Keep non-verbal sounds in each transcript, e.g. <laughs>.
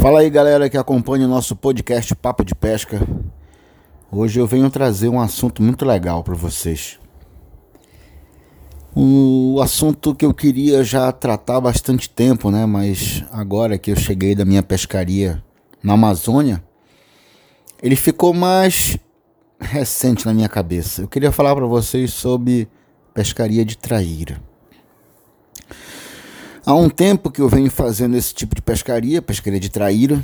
Fala aí galera que acompanha o nosso podcast Papo de Pesca. Hoje eu venho trazer um assunto muito legal para vocês. O assunto que eu queria já tratar há bastante tempo, né? Mas agora que eu cheguei da minha pescaria na Amazônia, ele ficou mais recente na minha cabeça. Eu queria falar para vocês sobre pescaria de traíra. Há um tempo que eu venho fazendo esse tipo de pescaria, pescaria de traíra.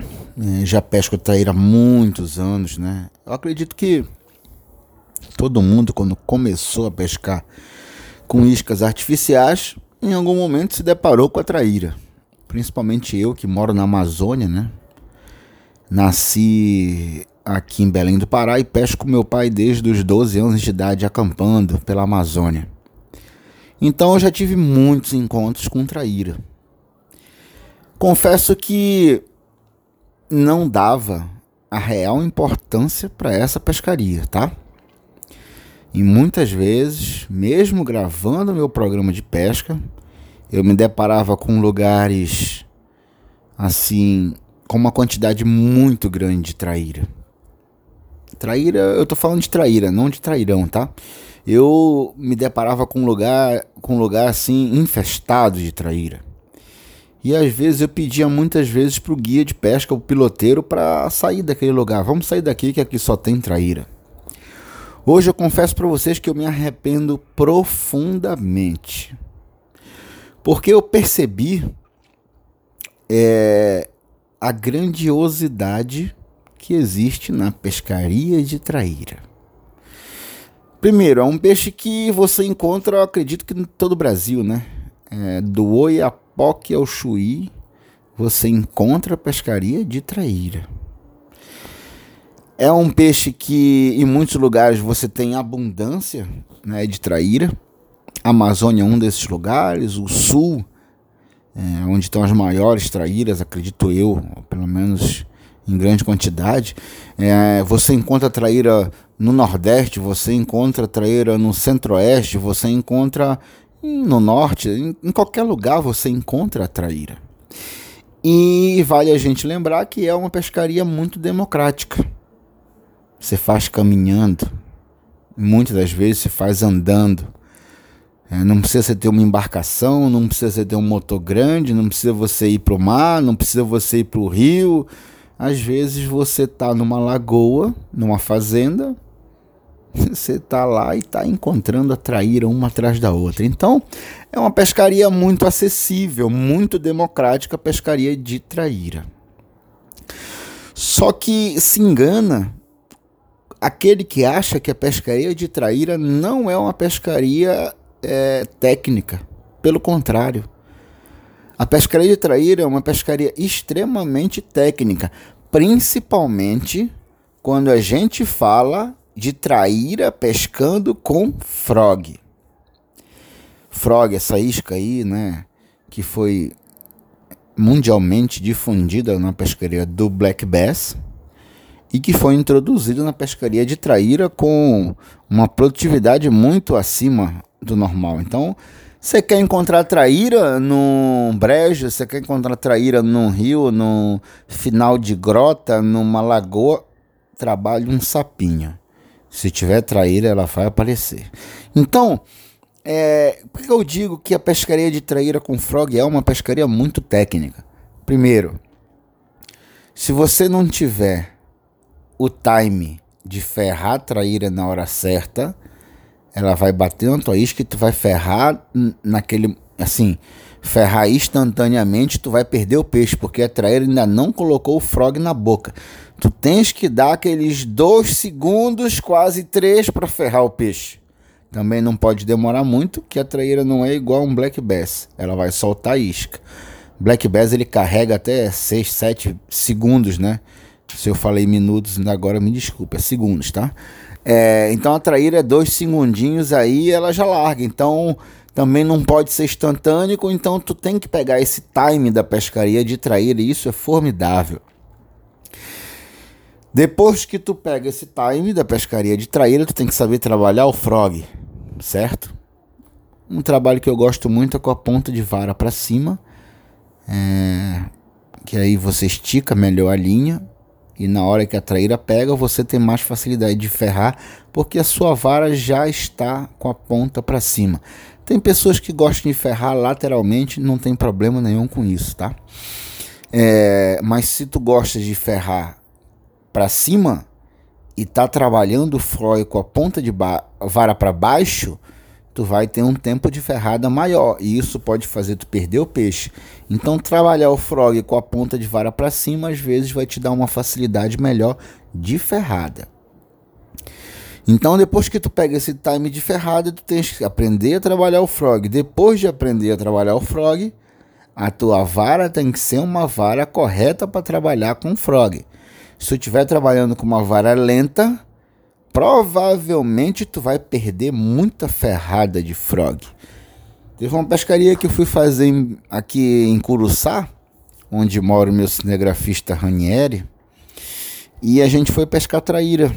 É, já pesco traíra há muitos anos, né? Eu acredito que todo mundo, quando começou a pescar com iscas artificiais, em algum momento se deparou com a traíra. Principalmente eu, que moro na Amazônia, né? Nasci aqui em Belém do Pará e pesco com meu pai desde os 12 anos de idade, acampando pela Amazônia. Então eu já tive muitos encontros com traíra. Confesso que não dava a real importância para essa pescaria, tá? E muitas vezes, mesmo gravando meu programa de pesca, eu me deparava com lugares assim, com uma quantidade muito grande de traíra. Traíra, eu tô falando de traíra, não de trairão, tá? Eu me deparava com um lugar, com um lugar assim infestado de traíra. E às vezes eu pedia muitas vezes para o guia de pesca, o piloteiro, para sair daquele lugar. Vamos sair daqui que aqui só tem traíra. Hoje eu confesso para vocês que eu me arrependo profundamente. Porque eu percebi é, a grandiosidade que existe na pescaria de traíra. Primeiro, é um peixe que você encontra, acredito que em todo o Brasil, né? É, do Oiapoque ao Chuí, você encontra pescaria de traíra. É um peixe que em muitos lugares você tem abundância né, de traíra. A Amazônia é um desses lugares, o sul, é, onde estão as maiores traíras, acredito eu, pelo menos em grande quantidade. É, você encontra traíra no Nordeste, você encontra traíra no Centro-Oeste, você encontra no Norte, em, em qualquer lugar você encontra traíra. E vale a gente lembrar que é uma pescaria muito democrática. Você faz caminhando, muitas das vezes se faz andando. É, não precisa você ter uma embarcação, não precisa você ter um motor grande, não precisa você ir para o mar, não precisa você ir para o rio, às vezes você está numa lagoa, numa fazenda, <laughs> você está lá e está encontrando a traíra uma atrás da outra. Então, é uma pescaria muito acessível, muito democrática, a pescaria de traíra. Só que se engana aquele que acha que a pescaria de traíra não é uma pescaria é, técnica. Pelo contrário, a pescaria de traíra é uma pescaria extremamente técnica, principalmente quando a gente fala de traíra pescando com frog. Frog, essa isca aí, né, que foi mundialmente difundida na pescaria do black bass e que foi introduzida na pescaria de traíra com uma produtividade muito acima do normal. Então, você quer encontrar traíra no brejo, você quer encontrar traíra num rio, no final de grota, numa lagoa, trabalhe um sapinho. Se tiver traíra, ela vai aparecer. Então, é, por que eu digo que a pescaria de traíra com frog é uma pescaria muito técnica? Primeiro, se você não tiver o time de ferrar a traíra na hora certa, ela vai bater na tua isca e tu vai ferrar naquele. Assim, ferrar instantaneamente, tu vai perder o peixe, porque a traíra ainda não colocou o frog na boca. Tu tens que dar aqueles dois segundos, quase três, para ferrar o peixe. Também não pode demorar muito, que a traíra não é igual a um black bass. Ela vai soltar a isca. Black bass ele carrega até 6, 7 segundos, né? Se eu falei minutos, agora me desculpe, é segundos, tá? É, então a traíra é dois segundinhos aí ela já larga. Então também não pode ser instantâneo, então tu tem que pegar esse time da pescaria de traíra e isso é formidável. Depois que tu pega esse time da pescaria de traíra, tu tem que saber trabalhar o frog, certo? Um trabalho que eu gosto muito é com a ponta de vara para cima, é, que aí você estica melhor a linha e na hora que a traíra pega, você tem mais facilidade de ferrar, porque a sua vara já está com a ponta para cima. Tem pessoas que gostam de ferrar lateralmente, não tem problema nenhum com isso, tá? É, mas se tu gosta de ferrar para cima e tá trabalhando o com a ponta de vara para baixo, tu vai ter um tempo de ferrada maior e isso pode fazer tu perder o peixe. Então trabalhar o frog com a ponta de vara para cima às vezes vai te dar uma facilidade melhor de ferrada. Então depois que tu pega esse time de ferrada, tu tens que aprender a trabalhar o frog. Depois de aprender a trabalhar o frog, a tua vara tem que ser uma vara correta para trabalhar com frog. Se tu estiver trabalhando com uma vara lenta, provavelmente tu vai perder muita ferrada de frog. Teve uma pescaria que eu fui fazer aqui em Curuçá, onde mora o meu cinegrafista Ranieri, e a gente foi pescar traíra.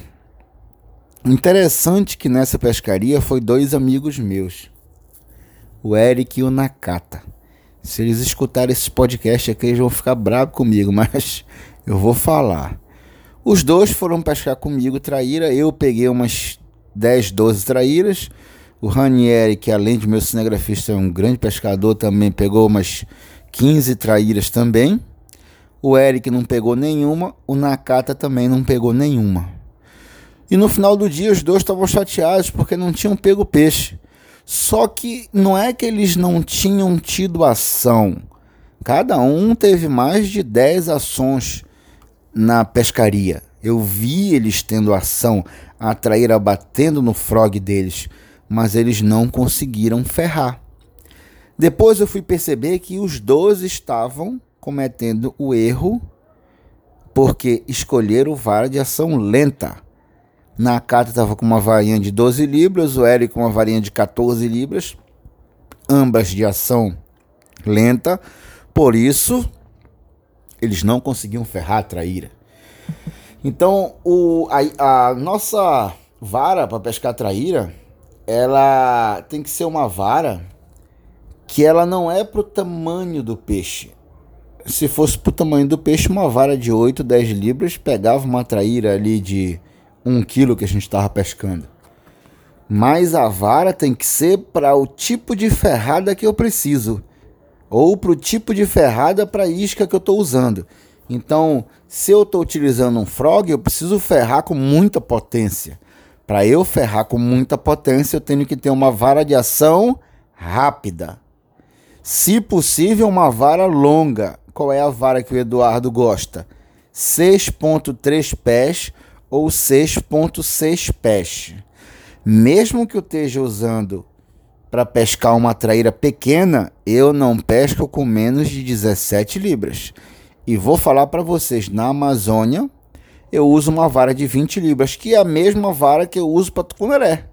Interessante que nessa pescaria foi dois amigos meus, o Eric e o Nakata. Se eles escutarem esse podcast aqui, eles vão ficar bravos comigo, <laughs> mas eu vou falar. Os dois foram pescar comigo traíra. Eu peguei umas 10, 12 traíras. O Ranieri, que além de meu cinegrafista é um grande pescador, também pegou umas 15 traíras também. O Eric não pegou nenhuma. O Nakata também não pegou nenhuma. E no final do dia os dois estavam chateados porque não tinham pego peixe. Só que não é que eles não tinham tido ação. Cada um teve mais de 10 ações na pescaria. Eu vi eles tendo ação, a traíra batendo no frog deles, mas eles não conseguiram ferrar. Depois eu fui perceber que os dois estavam cometendo o erro porque escolheram vara de ação lenta. Na carta estava com uma varinha de 12 libras, o Eric com uma varinha de 14 libras, ambas de ação lenta. Por isso, eles não conseguiam ferrar a traíra. Então, o, a, a nossa vara para pescar traíra, ela tem que ser uma vara que ela não é para o tamanho do peixe. Se fosse para o tamanho do peixe, uma vara de 8, 10 libras pegava uma traíra ali de 1 quilo que a gente estava pescando. Mas a vara tem que ser para o tipo de ferrada que eu preciso ou para o tipo de ferrada para isca que eu estou usando. Então, se eu estou utilizando um frog, eu preciso ferrar com muita potência. Para eu ferrar com muita potência, eu tenho que ter uma vara de ação rápida. Se possível, uma vara longa. Qual é a vara que o Eduardo gosta? 6.3 pés ou 6.6 pés. Mesmo que eu esteja usando para pescar uma traíra pequena, eu não pesco com menos de 17 libras. E vou falar para vocês, na Amazônia, eu uso uma vara de 20 libras, que é a mesma vara que eu uso para tucunaré.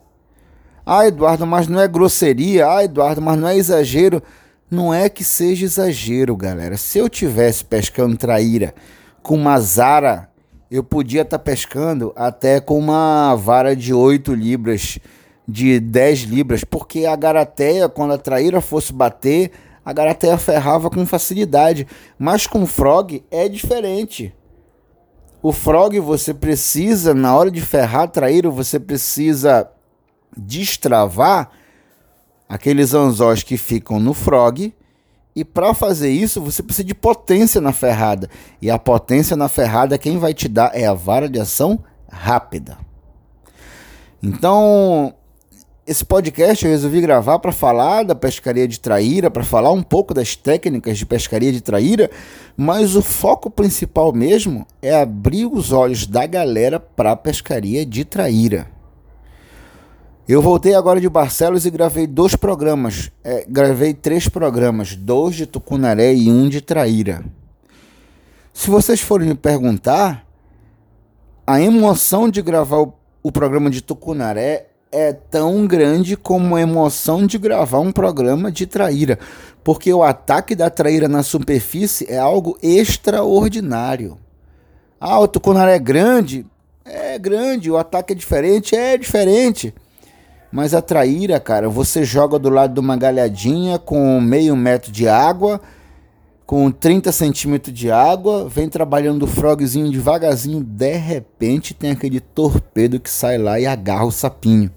Ah, Eduardo, mas não é grosseria. Ah, Eduardo, mas não é exagero. Não é que seja exagero, galera. Se eu tivesse pescando traíra com uma zara, eu podia estar tá pescando até com uma vara de 8 libras de 10 libras, porque a garateia, quando a traíra fosse bater, a garateia ferrava com facilidade. Mas com o frog é diferente. O frog você precisa, na hora de ferrar a traíra, você precisa destravar aqueles anzóis que ficam no frog. E para fazer isso, você precisa de potência na ferrada. E a potência na ferrada, quem vai te dar é a vara de ação rápida. Então, esse podcast eu resolvi gravar para falar da pescaria de traíra, para falar um pouco das técnicas de pescaria de traíra, mas o foco principal mesmo é abrir os olhos da galera para a pescaria de traíra. Eu voltei agora de Barcelos e gravei dois programas. É, gravei três programas, dois de tucunaré e um de traíra. Se vocês forem me perguntar, a emoção de gravar o, o programa de tucunaré é tão grande como a emoção de gravar um programa de traíra, porque o ataque da traíra na superfície é algo extraordinário. Ah, o tucunaré é grande? É grande, o ataque é diferente? É diferente. Mas a traíra, cara, você joga do lado de uma galhadinha com meio metro de água, com 30 centímetros de água, vem trabalhando o frogzinho devagarzinho, de repente tem aquele torpedo que sai lá e agarra o sapinho.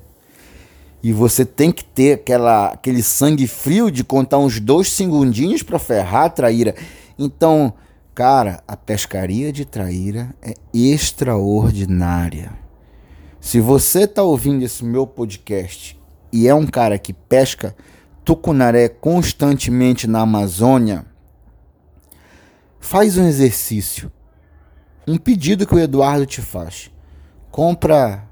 E você tem que ter aquela, aquele sangue frio de contar uns dois segundinhos para ferrar a traíra. Então, cara, a pescaria de traíra é extraordinária. Se você está ouvindo esse meu podcast e é um cara que pesca tucunaré constantemente na Amazônia, faz um exercício. Um pedido que o Eduardo te faz. Compra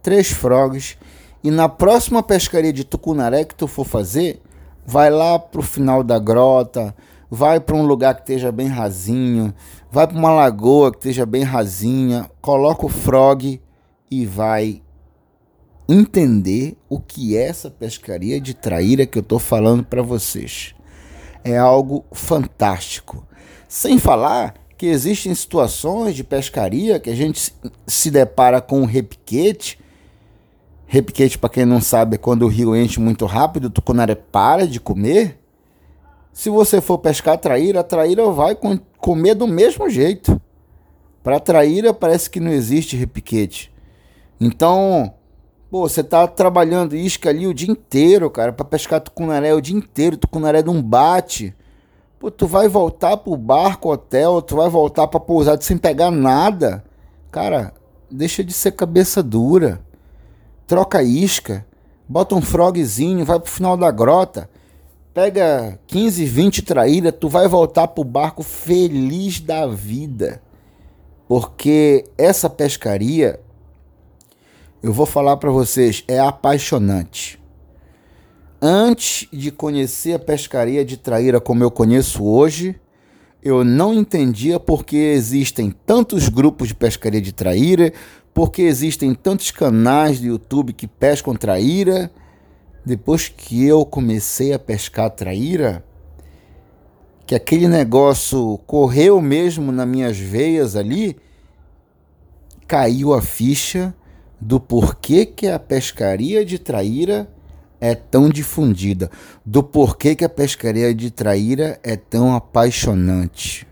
três frogs e na próxima pescaria de tucunaré que tu for fazer, vai lá pro final da grota, vai para um lugar que esteja bem rasinho, vai para uma lagoa que esteja bem rasinha, coloca o frog e vai entender o que é essa pescaria de traíra que eu estou falando para vocês. É algo fantástico. Sem falar que existem situações de pescaria que a gente se depara com um repiquete. Repiquete, para quem não sabe, é quando o rio enche muito rápido, o tucunaré para de comer. Se você for pescar traíra, a traíra vai comer do mesmo jeito. Para traíra parece que não existe repiquete. Então, pô, você tá trabalhando isca ali o dia inteiro, cara, para pescar tucunaré o dia inteiro, tucunaré não bate. Pô, tu vai voltar pro barco, hotel, tu vai voltar pra pousada sem pegar nada. Cara, deixa de ser cabeça dura. Troca isca. Bota um frogzinho, vai pro final da grota. Pega 15, 20 traíras, tu vai voltar pro barco feliz da vida. Porque essa pescaria, eu vou falar para vocês, é apaixonante. Antes de conhecer a pescaria de traíra como eu conheço hoje, eu não entendia porque existem tantos grupos de pescaria de traíra, porque existem tantos canais do YouTube que pescam traíra. Depois que eu comecei a pescar traíra, que aquele negócio correu mesmo nas minhas veias ali, caiu a ficha do porquê que a pescaria de traíra é tão difundida, do porquê que a pescaria de traíra é tão apaixonante.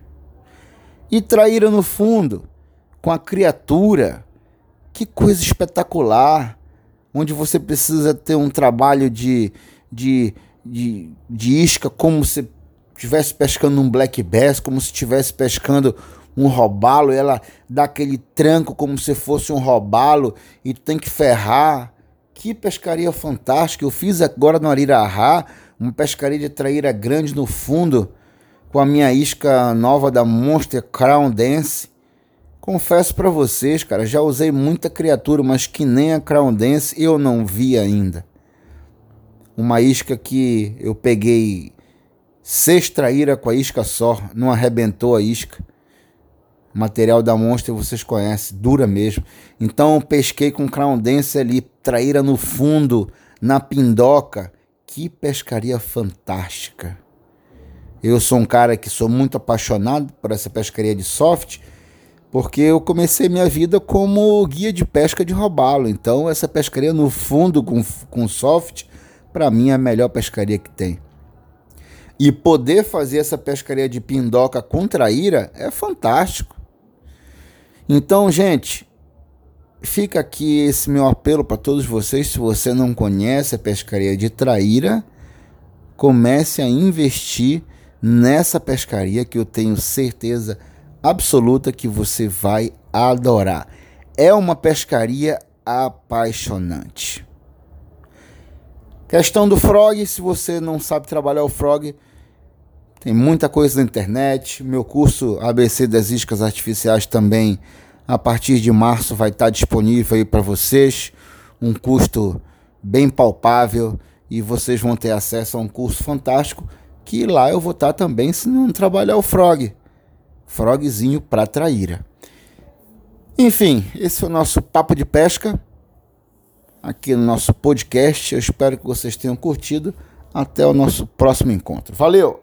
E traíra no fundo, com a criatura, que coisa espetacular, onde você precisa ter um trabalho de, de, de, de isca como se estivesse pescando um black bass, como se estivesse pescando um robalo, ela dá aquele tranco como se fosse um robalo e tu tem que ferrar que pescaria fantástica! Eu fiz agora no Arirahá, uma pescaria de traíra grande no fundo, com a minha isca nova da Monster Crown Dance. Confesso para vocês, cara, já usei muita criatura, mas que nem a Crown Dance eu não vi ainda. Uma isca que eu peguei seis traíra com a isca só, não arrebentou a isca. O material da Monster vocês conhecem, dura mesmo. Então pesquei com Crown Dance ali, traíra no fundo, na pindoca. Que pescaria fantástica. Eu sou um cara que sou muito apaixonado por essa pescaria de soft, porque eu comecei minha vida como guia de pesca de robalo. Então essa pescaria no fundo com, com soft, para mim é a melhor pescaria que tem. E poder fazer essa pescaria de pindoca com traíra é fantástico. Então, gente, fica aqui esse meu apelo para todos vocês. Se você não conhece a pescaria de traíra, comece a investir nessa pescaria que eu tenho certeza absoluta que você vai adorar. É uma pescaria apaixonante. Questão do frog, se você não sabe trabalhar o frog, tem muita coisa na internet. Meu curso ABC das Iscas Artificiais também, a partir de março, vai estar disponível aí para vocês. Um custo bem palpável e vocês vão ter acesso a um curso fantástico que lá eu vou estar também se não trabalhar o frog. Frogzinho para traíra. Enfim, esse foi o nosso papo de pesca aqui no nosso podcast. Eu espero que vocês tenham curtido. Até o nosso próximo encontro. Valeu!